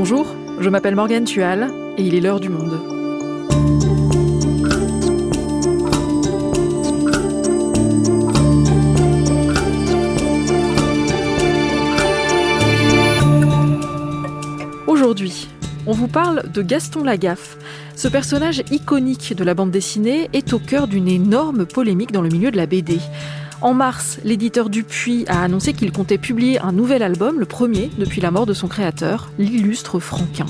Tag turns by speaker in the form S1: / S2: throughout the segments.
S1: Bonjour, je m'appelle Morgane Tual et il est l'heure du monde. Aujourd'hui, on vous parle de Gaston Lagaffe. Ce personnage iconique de la bande dessinée est au cœur d'une énorme polémique dans le milieu de la BD. En mars, l'éditeur Dupuis a annoncé qu'il comptait publier un nouvel album, le premier depuis la mort de son créateur, l'illustre Franquin.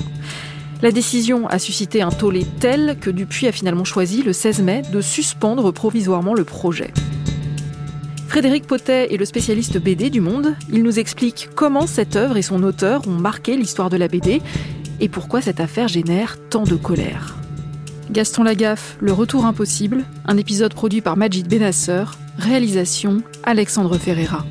S1: La décision a suscité un tollé tel que Dupuis a finalement choisi, le 16 mai, de suspendre provisoirement le projet. Frédéric Potet est le spécialiste BD du monde. Il nous explique comment cette œuvre et son auteur ont marqué l'histoire de la BD et pourquoi cette affaire génère tant de colère. Gaston Lagaffe, Le Retour Impossible, un épisode produit par Majid Benasser, réalisation Alexandre Ferreira.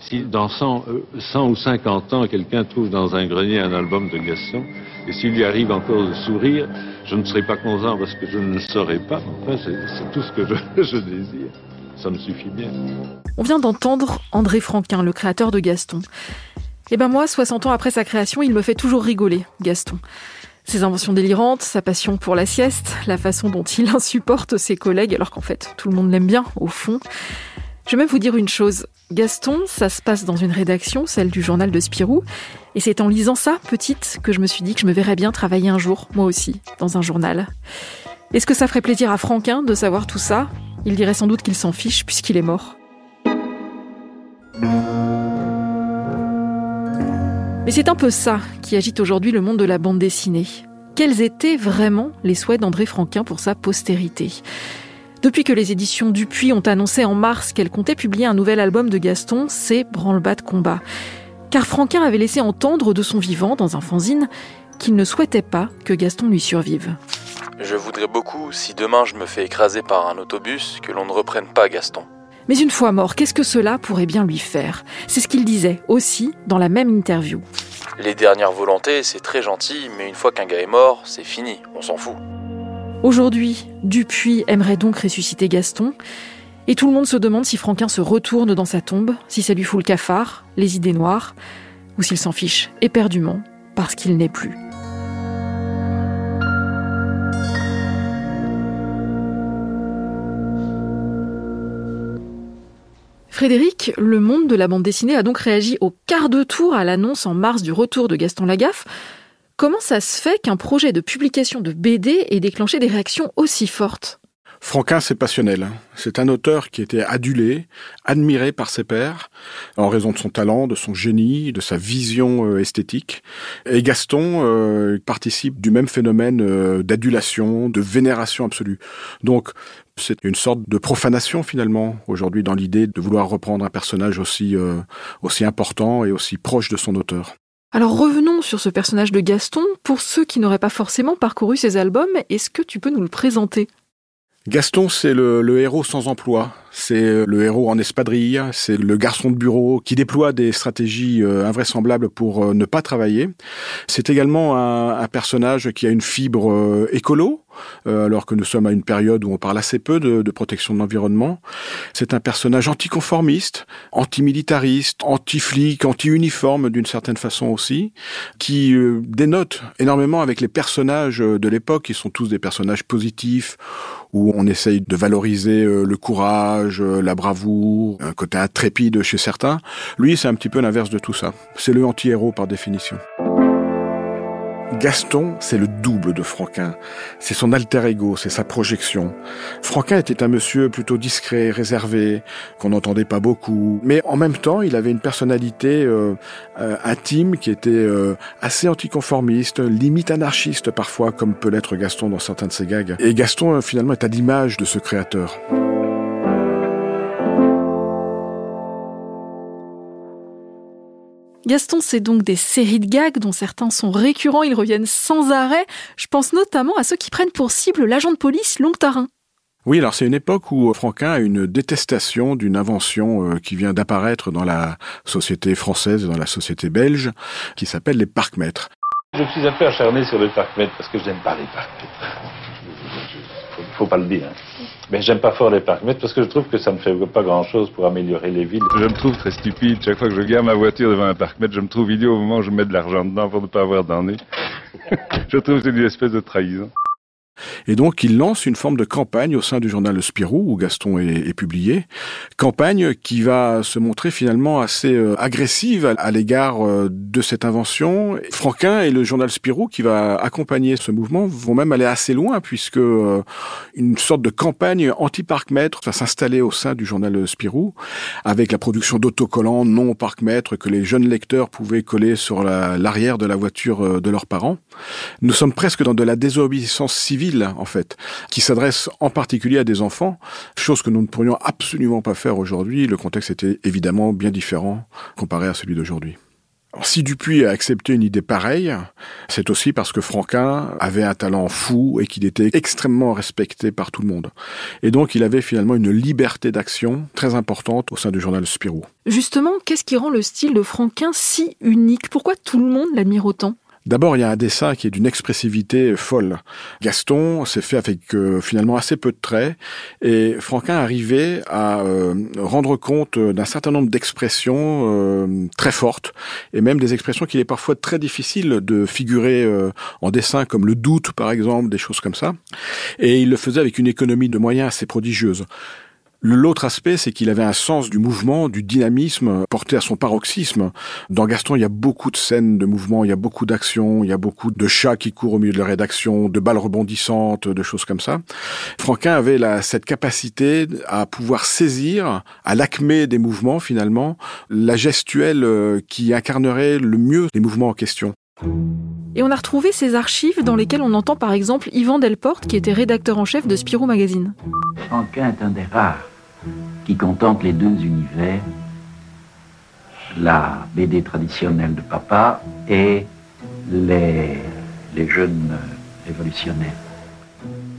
S2: Si dans 100, 100 euh, ou 50 ans, quelqu'un trouve dans un grenier un album de Gaston, et s'il lui arrive encore de sourire, je ne serai pas content parce que je ne le saurai pas. Enfin, c'est tout ce que je, je désire. Ça me suffit bien.
S1: On vient d'entendre André Franquin, le créateur de Gaston. Eh ben moi, 60 ans après sa création, il me fait toujours rigoler, Gaston. Ses inventions délirantes, sa passion pour la sieste, la façon dont il insupporte ses collègues, alors qu'en fait, tout le monde l'aime bien, au fond. Je vais même vous dire une chose. Gaston, ça se passe dans une rédaction, celle du journal de Spirou, et c'est en lisant ça, petite, que je me suis dit que je me verrais bien travailler un jour, moi aussi, dans un journal. Est-ce que ça ferait plaisir à Franquin de savoir tout ça? Il dirait sans doute qu'il s'en fiche puisqu'il est mort. Mais c'est un peu ça qui agite aujourd'hui le monde de la bande dessinée. Quels étaient vraiment les souhaits d'André Franquin pour sa postérité? Depuis que les éditions Dupuis ont annoncé en mars qu'elles comptaient publier un nouvel album de Gaston, c'est branle-bas de combat. Car Franquin avait laissé entendre de son vivant, dans un fanzine, qu'il ne souhaitait pas que Gaston lui survive.
S3: Je voudrais beaucoup, si demain je me fais écraser par un autobus, que l'on ne reprenne pas Gaston.
S1: Mais une fois mort, qu'est-ce que cela pourrait bien lui faire? C'est ce qu'il disait aussi dans la même interview.
S3: Les dernières volontés, c'est très gentil, mais une fois qu'un gars est mort, c'est fini, on s'en fout.
S1: Aujourd'hui, Dupuis aimerait donc ressusciter Gaston, et tout le monde se demande si Franquin se retourne dans sa tombe, si ça lui fout le cafard, les idées noires, ou s'il s'en fiche éperdument parce qu'il n'est plus. Frédéric, le monde de la bande dessinée a donc réagi au quart de tour à l'annonce en mars du retour de Gaston Lagaffe. Comment ça se fait qu'un projet de publication de BD ait déclenché des réactions aussi fortes?
S4: Franquin, c'est passionnel. C'est un auteur qui était adulé, admiré par ses pairs, en raison de son talent, de son génie, de sa vision euh, esthétique. Et Gaston euh, participe du même phénomène euh, d'adulation, de vénération absolue. Donc, c'est une sorte de profanation finalement aujourd'hui dans l'idée de vouloir reprendre un personnage aussi aussi important et aussi proche de son auteur.
S1: Alors revenons sur ce personnage de Gaston. Pour ceux qui n'auraient pas forcément parcouru ses albums, est-ce que tu peux nous le présenter?
S4: Gaston, c'est le, héros sans emploi. C'est le héros en espadrille. C'est le garçon de bureau qui déploie des stratégies euh, invraisemblables pour euh, ne pas travailler. C'est également un, personnage qui a une fibre euh, écolo, alors que nous sommes à une période où on parle assez peu de, protection de l'environnement. C'est un personnage anticonformiste, antimilitariste, anti-flic, anti-uniforme d'une certaine façon aussi, qui dénote énormément avec les personnages de l'époque, qui sont tous des personnages positifs où on essaye de valoriser euh, le courage, euh, la bravoure, un côté intrépide chez certains. Lui, c'est un petit peu l'inverse de tout ça. C'est le anti-héros par définition. Gaston, c'est le double de Franquin. C'est son alter ego, c'est sa projection. Franquin était un monsieur plutôt discret, réservé, qu'on n'entendait pas beaucoup. Mais en même temps, il avait une personnalité euh, euh, intime qui était euh, assez anticonformiste, limite anarchiste parfois, comme peut l'être Gaston dans certains de ses gags. Et Gaston, finalement, est à l'image de ce créateur.
S1: Gaston, c'est donc des séries de gags dont certains sont récurrents, ils reviennent sans arrêt. Je pense notamment à ceux qui prennent pour cible l'agent de police Longtarin.
S4: Oui, alors c'est une époque où Franquin a une détestation d'une invention euh, qui vient d'apparaître dans la société française et dans la société belge, qui s'appelle les parcs-mètres.
S2: Je suis un peu acharné sur le parc-mètre parce que je n'aime pas les parcs-mètres. Faut pas le dire. Mais j'aime pas fort les parcs-mètres parce que je trouve que ça ne fait pas grand-chose pour améliorer les villes. Je me trouve très stupide. Chaque fois que je garde ma voiture devant un parc-mètre, je me trouve idiot au moment où je mets de l'argent dedans pour ne pas avoir d'ennui. je trouve que c'est une espèce de trahison.
S4: Et donc, il lance une forme de campagne au sein du journal Le Spirou, où Gaston est, publié. Campagne qui va se montrer finalement assez euh, agressive à, l'égard euh, de cette invention. Franquin et le journal Spirou, qui va accompagner ce mouvement, vont même aller assez loin, puisque euh, une sorte de campagne anti-parc-mètre va s'installer au sein du journal Spirou, avec la production d'autocollants non parc-mètre que les jeunes lecteurs pouvaient coller sur l'arrière de la voiture de leurs parents. Nous sommes presque dans de la désobéissance civile en fait, qui s'adresse en particulier à des enfants, chose que nous ne pourrions absolument pas faire aujourd'hui. Le contexte était évidemment bien différent comparé à celui d'aujourd'hui. Si Dupuis a accepté une idée pareille, c'est aussi parce que Franquin avait un talent fou et qu'il était extrêmement respecté par tout le monde. Et donc il avait finalement une liberté d'action très importante au sein du journal Spirou.
S1: Justement, qu'est-ce qui rend le style de Franquin si unique? Pourquoi tout le monde l'admire autant?
S4: D'abord, il y a un dessin qui est d'une expressivité folle. Gaston s'est fait avec euh, finalement assez peu de traits et Franquin arrivait à euh, rendre compte d'un certain nombre d'expressions euh, très fortes et même des expressions qu'il est parfois très difficile de figurer en dessin comme le doute par exemple, des choses comme ça. Et il le faisait avec une économie de moyens assez prodigieuse. L'autre aspect, c'est qu'il avait un sens du mouvement, du dynamisme porté à son paroxysme. Dans Gaston, il y a beaucoup de scènes de mouvement, il y a beaucoup d'actions, il y a beaucoup de chats qui courent au milieu de la rédaction, de balles rebondissantes, de choses comme ça. Franquin avait la, cette capacité à pouvoir saisir, à l'acmé des mouvements finalement, la gestuelle euh, qui incarnerait le mieux les mouvements en question.
S1: Et on a retrouvé ces archives dans lesquelles on entend par exemple Yvan Delporte, qui était rédacteur en chef de Spirou Magazine.
S5: Franquin est un des rares qui contemple les deux univers, la BD traditionnelle de papa et les, les jeunes révolutionnaires.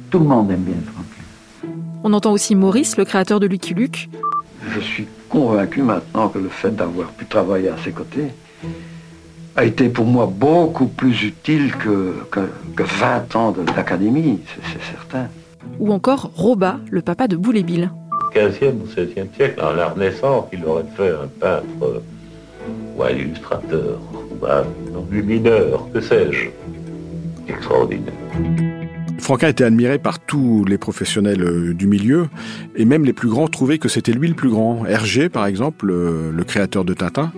S5: Tout le monde aime bien Franklin.
S1: On entend aussi Maurice, le créateur de Lucky Luke.
S6: Je suis convaincu maintenant que le fait d'avoir pu travailler à ses côtés a été pour moi beaucoup plus utile que, que, que 20 ans d'académie, c'est certain.
S1: Ou encore Roba, le papa de Boule
S7: 15e ou 16e siècle, en la Renaissance, il aurait fait un peintre ou un illustrateur ou un lumineur, que sais-je. Extraordinaire.
S4: Franquin était admiré par tous les professionnels euh, du milieu, et même les plus grands trouvaient que c'était lui le plus grand. Hergé, par exemple, le créateur de Tintin,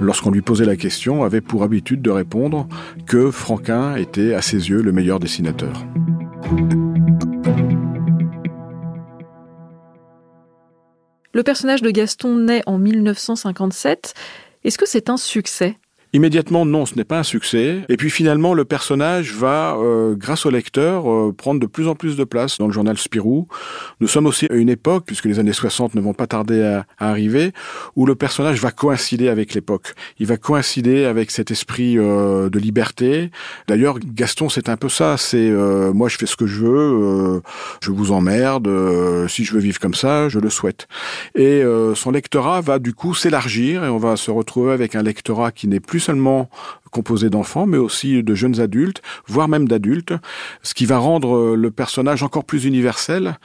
S4: lorsqu'on lui posait la question, avait pour habitude de répondre que Franquin était, à ses yeux, le meilleur dessinateur.
S1: Le personnage de Gaston naît en 1957. Est-ce que c'est un succès?
S4: Immédiatement, non, ce n'est pas un succès. Et puis finalement, le personnage va, euh, grâce au lecteur, euh, prendre de plus en plus de place dans le journal Spirou. Nous sommes aussi à une époque, puisque les années 60 ne vont pas tarder à, arriver, où le personnage va coïncider avec l'époque. Il va coïncider avec cet esprit euh, de liberté. D'ailleurs, Gaston, c'est un peu ça. C'est moi, je fais ce que je veux, je vous emmerde. si je veux vivre comme ça, je le souhaite. Et son lectorat va du coup s'élargir et on va se retrouver avec un lectorat qui n'est plus seulement composé d'enfants, mais aussi de jeunes adultes, voire même d'adultes, ce qui va rendre euh, le personnage encore plus universel.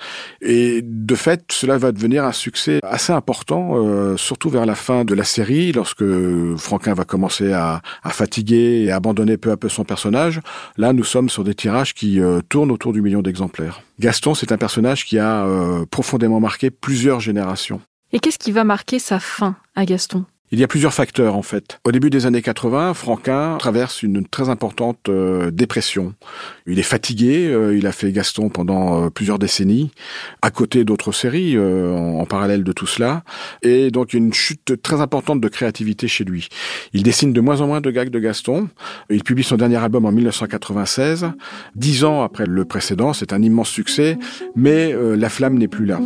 S4: Et de fait, cela va devenir un succès assez important, euh, surtout vers la fin de la série, lorsque Franquin va commencer à, fatiguer et abandonner peu à peu son personnage. Là, nous sommes sur des tirages qui euh, tournent autour du million d'exemplaires. Gaston, c'est un personnage qui a profondément marqué plusieurs générations.
S1: Et qu'est-ce qui va marquer sa fin à Gaston?
S4: Il y a plusieurs facteurs en fait. Au début des années 80, Franquin traverse une très importante euh, dépression. Il est fatigué, euh, il a fait Gaston pendant euh, plusieurs décennies, à côté d'autres séries en, parallèle de tout cela, et donc une chute très importante de créativité chez lui. Il dessine de moins en moins de gags de Gaston. Il publie son dernier album en 1996, dix ans après le précédent. C'est un immense succès, mais la flamme n'est plus là.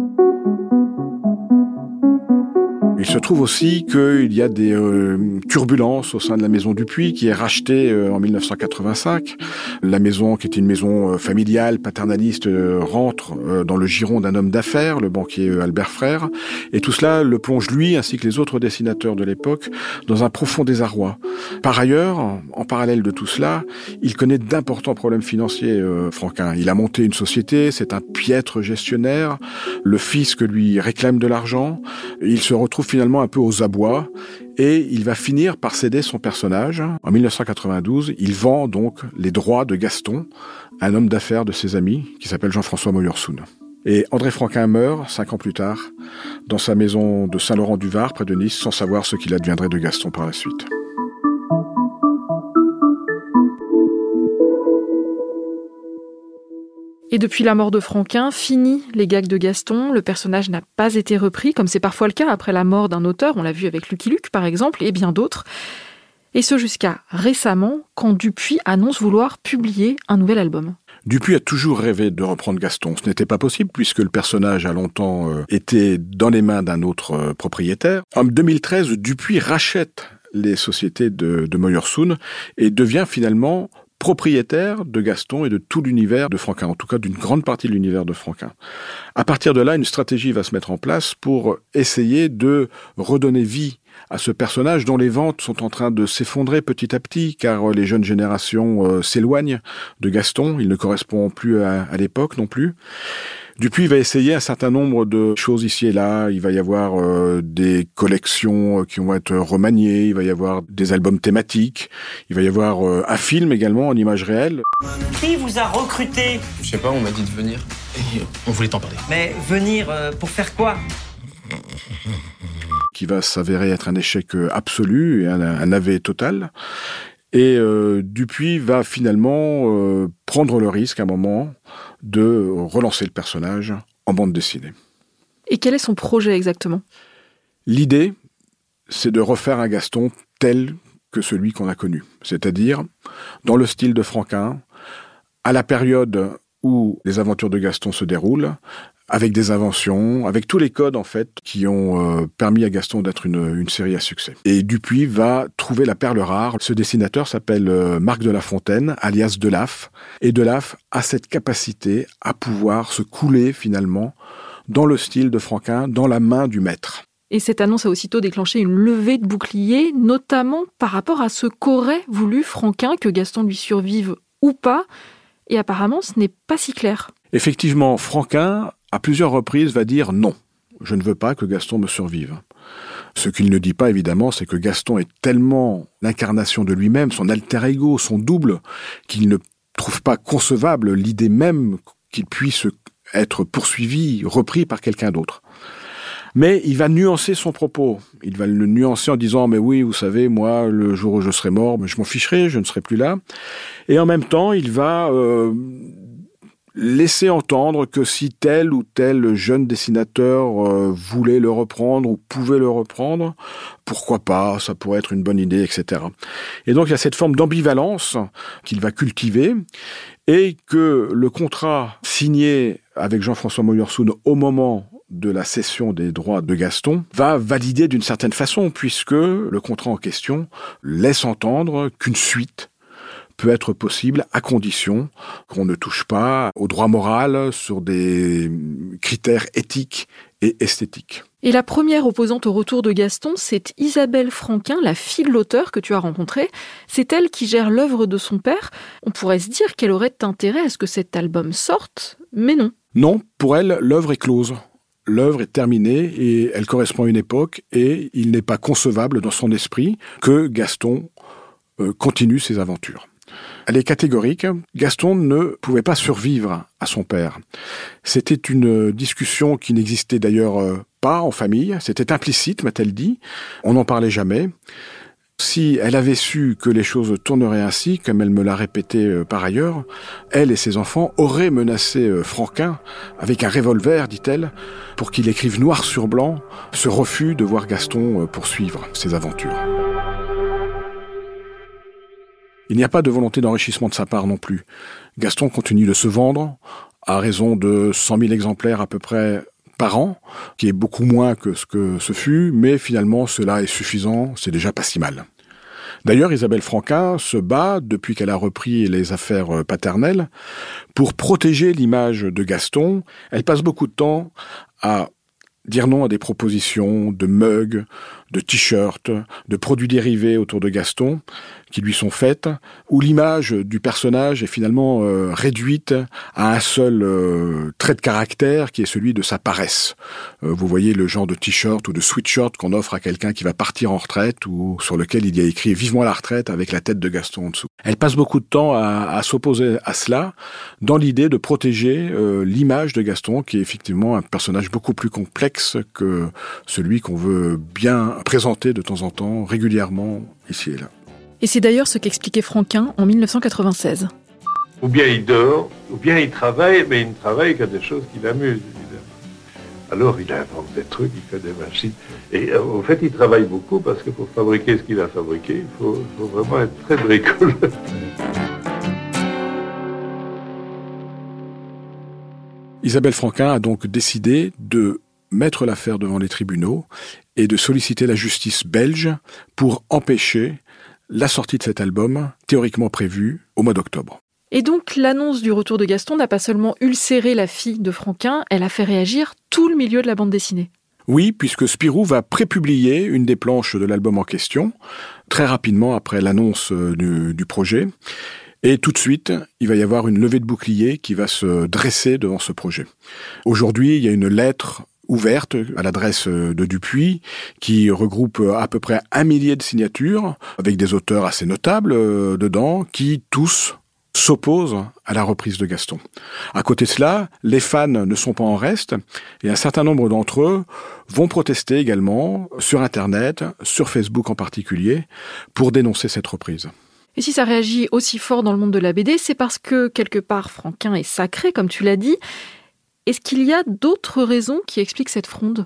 S4: Il se trouve aussi qu'il y a des euh, turbulences au sein de la maison Dupuis qui est rachetée euh, en 1985. La maison, qui est une maison euh, familiale, paternaliste, rentre dans le giron d'un homme d'affaires, le banquier Albert Frère. Et tout cela le plonge lui, ainsi que les autres dessinateurs de l'époque, dans un profond désarroi. Par ailleurs, en parallèle de tout cela, il connaît d'importants problèmes financiers, Franquin. Il a monté une société, c'est un piètre gestionnaire. Le fisc lui réclame de l'argent. Il se retrouve finalement un peu aux abois et il va finir par céder son personnage. En 1992, il vend donc les droits de Gaston un homme d'affaires de ses amis qui s'appelle Jean-François Moyersoun. Et André Franquin meurt cinq ans plus tard dans sa maison de Saint-Laurent-du-Var près de Nice sans savoir ce qu'il adviendrait de Gaston par la suite.
S1: Et depuis la mort de Franquin, fini les gags de Gaston, le personnage n'a pas été repris, comme c'est parfois le cas après la mort d'un auteur, on l'a vu avec Lucky Luke par exemple, et bien d'autres. Et ce jusqu'à récemment, quand Dupuis annonce vouloir publier un nouvel album.
S4: Dupuis a toujours rêvé de reprendre Gaston. Ce n'était pas possible puisque le personnage a longtemps euh, été dans les mains d'un autre euh, propriétaire. En 2013, Dupuis rachète les sociétés de, de et devient finalement propriétaire de Gaston et de tout l'univers de Franquin, en tout cas d'une grande partie de l'univers de Franquin. À partir de là, une stratégie va se mettre en place pour essayer de redonner vie à ce personnage dont les ventes sont en train de s'effondrer petit à petit, car les jeunes générations euh, s'éloignent de Gaston, il ne correspond plus à l'époque non plus. Dupuis va essayer un certain nombre de choses ici et là. Il va y avoir euh, des collections euh, qui vont être remaniées, il va y avoir des albums thématiques, il va y avoir euh, un film également en image réelle.
S8: Qui vous a recruté?
S9: Je sais pas, on m'a dit de venir et on voulait t'en parler.
S8: Mais venir pour faire quoi?
S4: Qui va s'avérer être un échec absolu et un, un navet total. Et euh, Dupuis va finalement prendre le risque à un moment de relancer le personnage en bande dessinée.
S1: Et quel est son projet exactement?
S4: L'idée, c'est de refaire un Gaston tel que celui qu'on a connu, c'est-à-dire dans le style de Franquin, à la période où les aventures de Gaston se déroulent, avec des inventions, avec tous les codes en fait qui ont euh, permis à Gaston d'être une, série à succès. Et Dupuis va trouver la perle rare. Ce dessinateur s'appelle euh, Marc de la Fontaine, alias Delaf, et Delaf a cette capacité à pouvoir se couler finalement dans le style de Franquin, dans la main du maître.
S1: Et cette annonce a aussitôt déclenché une levée de boucliers, notamment par rapport à ce qu'aurait voulu Franquin, que Gaston lui survive ou pas. Et apparemment, ce n'est pas si clair.
S4: Effectivement, Franquin à plusieurs reprises, va dire non, je ne veux pas que Gaston me survive. Ce qu'il ne dit pas, évidemment, c'est que Gaston est tellement l'incarnation de lui-même, son alter ego, son double, qu'il ne trouve pas concevable l'idée même qu'il puisse être poursuivi, repris par quelqu'un d'autre. Mais il va nuancer son propos. Il va le nuancer en disant mais oui, vous savez, moi, le jour où je serai mort, je m'en ficherai, je ne serai plus là. Et en même temps, il va euh, laisser entendre que si tel ou tel jeune dessinateur euh, voulait le reprendre ou pouvait le reprendre, pourquoi pas, ça pourrait être une bonne idée, etc. Et donc il y a cette forme d'ambivalence qu'il va cultiver et que le contrat signé avec Jean-François Moyersoun au moment de la cession des droits de Gaston va valider d'une certaine façon puisque le contrat en question laisse entendre qu'une suite peut être possible à condition qu'on ne touche pas au droit moral sur des critères éthiques et esthétiques.
S1: Et la première opposante au retour de Gaston, c'est Isabelle Franquin, la fille de l'auteur que tu as rencontrée. C'est elle qui gère l'œuvre de son père. On pourrait se dire qu'elle aurait intérêt à ce que cet album sorte, mais non.
S4: Non, pour elle, l'œuvre est close. L'œuvre est terminée et elle correspond à une époque et il n'est pas concevable dans son esprit que Gaston euh, continue ses aventures. Elle est catégorique. Gaston ne pouvait pas survivre à son père. C'était une discussion qui n'existait d'ailleurs euh, pas en famille. C'était implicite, m'a-t-elle dit. On n'en parlait jamais. Si elle avait su que les choses tourneraient ainsi, comme elle me l'a répété euh, par ailleurs, elle et ses enfants auraient menacé euh, Franquin avec un revolver, dit-elle, pour qu'il écrive noir sur blanc ce refus de voir Gaston poursuivre ses aventures. Il n'y a pas de volonté d'enrichissement de sa part non plus. Gaston continue de se vendre à raison de 100 000 exemplaires à peu près par an, qui est beaucoup moins que ce que ce fut, mais finalement cela est suffisant, c'est déjà pas si mal. D'ailleurs, Isabelle Franquin se bat, depuis qu'elle a repris les affaires paternelles, pour protéger l'image de Gaston. Elle passe beaucoup de temps à dire non à des propositions de mugs, de t-shirts, de produits dérivés autour de Gaston qui lui sont faites, où l'image du personnage est finalement euh, réduite à un seul euh, trait de caractère qui est celui de sa paresse. Euh, vous voyez le genre de t-shirt ou de sweatshirt qu'on offre à quelqu'un qui va partir en retraite ou sur lequel il y a écrit vivement la retraite avec la tête de Gaston en dessous. Elle passe beaucoup de temps à, à s'opposer à cela dans l'idée de protéger l'image de Gaston qui est effectivement un personnage beaucoup plus complexe que celui qu'on veut bien présenter de temps en temps régulièrement ici et là.
S1: Et c'est d'ailleurs ce qu'expliquait Franquin en 1996.
S2: Ou bien il dort, ou bien il travaille, mais il ne travaille qu'à des choses qui l'amusent, Alors il invente des trucs, il fait des machines. Et euh, au fait, il travaille beaucoup parce que pour fabriquer ce qu'il a fabriqué, il faut, vraiment être très bricoleur.
S4: Isabelle Franquin a donc décidé de mettre l'affaire devant les tribunaux et de solliciter la justice belge pour empêcher la sortie de cet album, théoriquement prévue au mois d'octobre.
S1: Et donc l'annonce du retour de Gaston n'a pas seulement ulcéré la fille de Franquin, elle a fait réagir tout le milieu de la bande dessinée.
S4: Oui, puisque Spirou va prépublier une des planches de l'album en question, très rapidement après l'annonce euh, du, du, projet. Et tout de suite, il va y avoir une levée de bouclier qui va se dresser devant ce projet. Aujourd'hui, il y a une lettre ouverte à l'adresse de Dupuis, qui regroupe à peu près un millier de signatures, avec des auteurs assez notables euh, dedans, qui tous s'opposent à la reprise de Gaston. À côté de cela, les fans ne sont pas en reste, et un certain nombre d'entre eux vont protester également sur Internet, sur Facebook en particulier, pour dénoncer cette reprise.
S1: Et si ça réagit aussi fort dans le monde de la BD, c'est parce que quelque part Franquin est sacré, comme tu l'as dit, est-ce qu'il y a d'autres raisons qui expliquent cette fronde?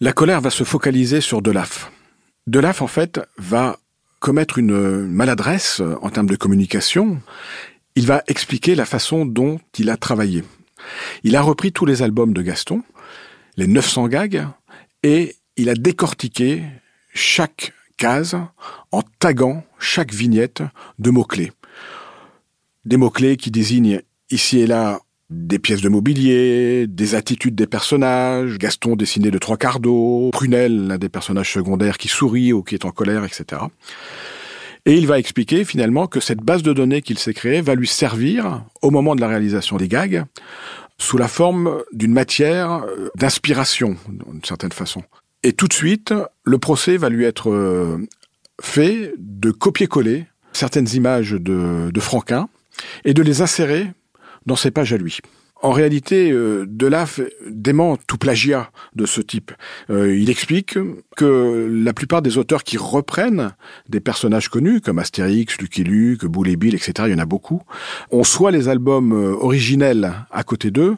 S4: La colère va se focaliser sur Delaf. Delaf, en fait, va commettre une maladresse en termes de communication. Il va expliquer la façon dont il a travaillé. Il a repris tous les albums de Gaston, les 900 gags, et il a décortiqué chaque case en taguant chaque vignette de mots-clés. Des mots-clés qui désignent ici et là des pièces de mobilier, des attitudes des personnages, Gaston dessiné de trois quarts d'eau, Prunel, l'un des personnages secondaires qui sourit ou qui est en colère, etc. Et il va expliquer finalement que cette base de données qu'il s'est créée va lui servir au moment de la réalisation des gags sous la forme d'une matière euh, d'inspiration, d'une certaine façon. Et tout de suite, le procès va lui être euh, fait de copier-coller certaines images de, de Franquin et de les insérer dans ses pages à lui. En réalité, euh, Delaf dément tout plagiat de ce type. Euh, il explique que la plupart des auteurs qui reprennent des personnages connus, comme Astérix, Lucky Luke, Boule et Bill, etc., il y en a beaucoup, ont soit les albums euh, originels à côté d'eux,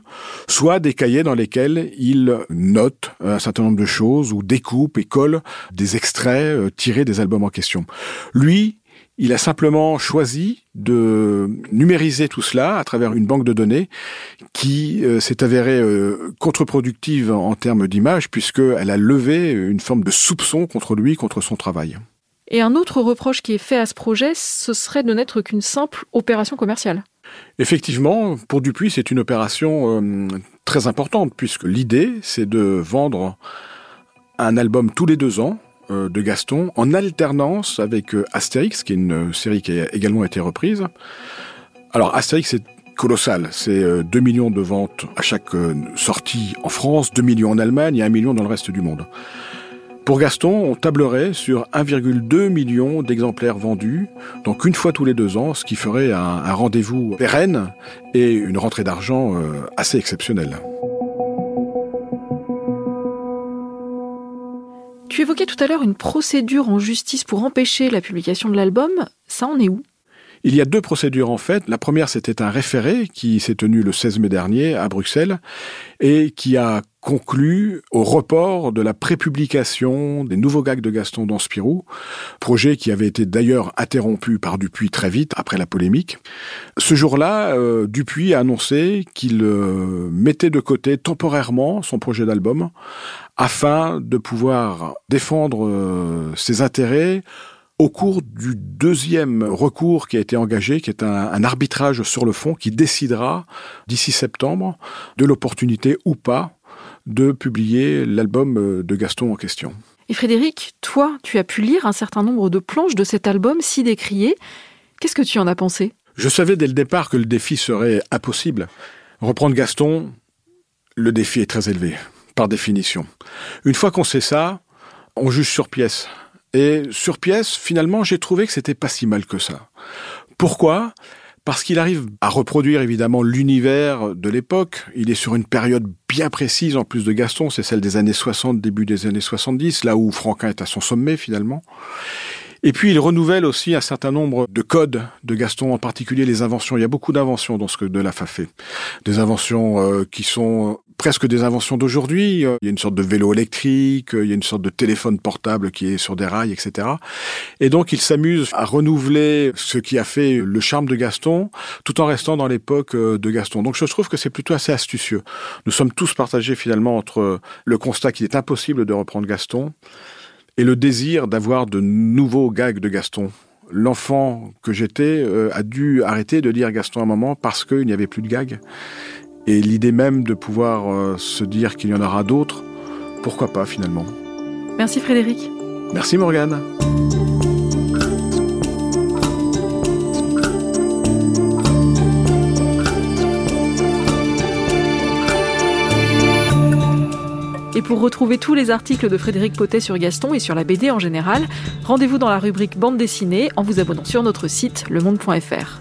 S4: soit des cahiers dans lesquels ils notent un certain nombre de choses ou découpent et collent des extraits tirés des albums en question. Lui, il a simplement choisi de numériser tout cela à travers une banque de données qui euh, s'est avérée euh, contre-productive en termes d'image puisqu'elle a levé une forme de soupçon contre lui, contre son travail.
S1: Et un autre reproche qui est fait à ce projet, ce serait de n'être qu'une simple opération commerciale.
S4: Effectivement, pour Dupuis, c'est une opération euh, très importante puisque l'idée, c'est de vendre un album tous les deux ans de Gaston en alternance avec euh, Astérix, qui est une euh, série qui a également été reprise. Alors Astérix c'est colossal, c'est 2 millions de ventes à chaque sortie en France, 2 millions en Allemagne et 1 million dans le reste du monde. Pour Gaston, on tablerait sur 1,2 million d'exemplaires vendus, donc une fois tous les deux ans, ce qui ferait un rendez-vous pérenne et une rentrée d'argent assez exceptionnelle.
S1: Tu évoquais tout à l'heure une procédure en justice pour empêcher la publication de l'album. Ça en est où?
S4: Il y a deux procédures en fait. La première, c'était un référé qui s'est tenu le 16 mai dernier à Bruxelles et qui a conclu au report de la prépublication des nouveaux gags de Gaston dans Spirou, projet qui avait été d'ailleurs interrompu par Dupuis très vite après la polémique. Ce jour-là, euh, Dupuis a annoncé qu'il euh, mettait de côté temporairement son projet d'album afin de pouvoir défendre euh, ses intérêts au cours du deuxième recours qui a été engagé, qui est un, arbitrage sur le fond, qui décidera d'ici septembre de l'opportunité ou pas de publier l'album euh, de Gaston en question.
S1: Et Frédéric, toi, tu as pu lire un certain nombre de planches de cet album si décrié. Qu'est-ce que tu en as pensé?
S4: Je savais dès le départ que le défi serait impossible. Reprendre Gaston, le défi est très élevé, par définition. Une fois qu'on sait ça, on juge sur pièce. Et sur pièce, finalement, j'ai trouvé que c'était pas si mal que ça. Pourquoi? Parce qu'il arrive à reproduire évidemment l'univers de l'époque. Il est sur une période bien précise en plus de Gaston, c'est celle des années 60, début des années 70, là où Franquin est à son sommet finalement. Et puis il renouvelle aussi un certain nombre de codes de Gaston, en particulier les inventions. Il y a beaucoup d'inventions dans ce que Delaf a fait. Des inventions euh, qui sont presque des inventions d'aujourd'hui. Euh, il y a une sorte de vélo électrique, euh, il y a une sorte de téléphone portable qui est sur des rails, etc. Et donc il s'amuse à renouveler ce qui a fait le charme de Gaston, tout en restant dans l'époque de Gaston. Donc je trouve que c'est plutôt assez astucieux. Nous sommes tous partagés finalement entre le constat qu'il est impossible de reprendre Gaston et le désir d'avoir de nouveaux gags de Gaston. L'enfant que j'étais euh, a dû arrêter de lire Gaston un moment parce qu'il n'y avait plus de gags. Et l'idée même de pouvoir euh, se dire qu'il y en aura d'autres, pourquoi pas finalement.
S1: Merci Frédéric.
S4: Merci Morgane.
S1: Et pour retrouver tous les articles de Frédéric Potet sur Gaston et sur la BD en général, rendez-vous dans la rubrique bande dessinée en vous abonnant sur notre site lemonde.fr.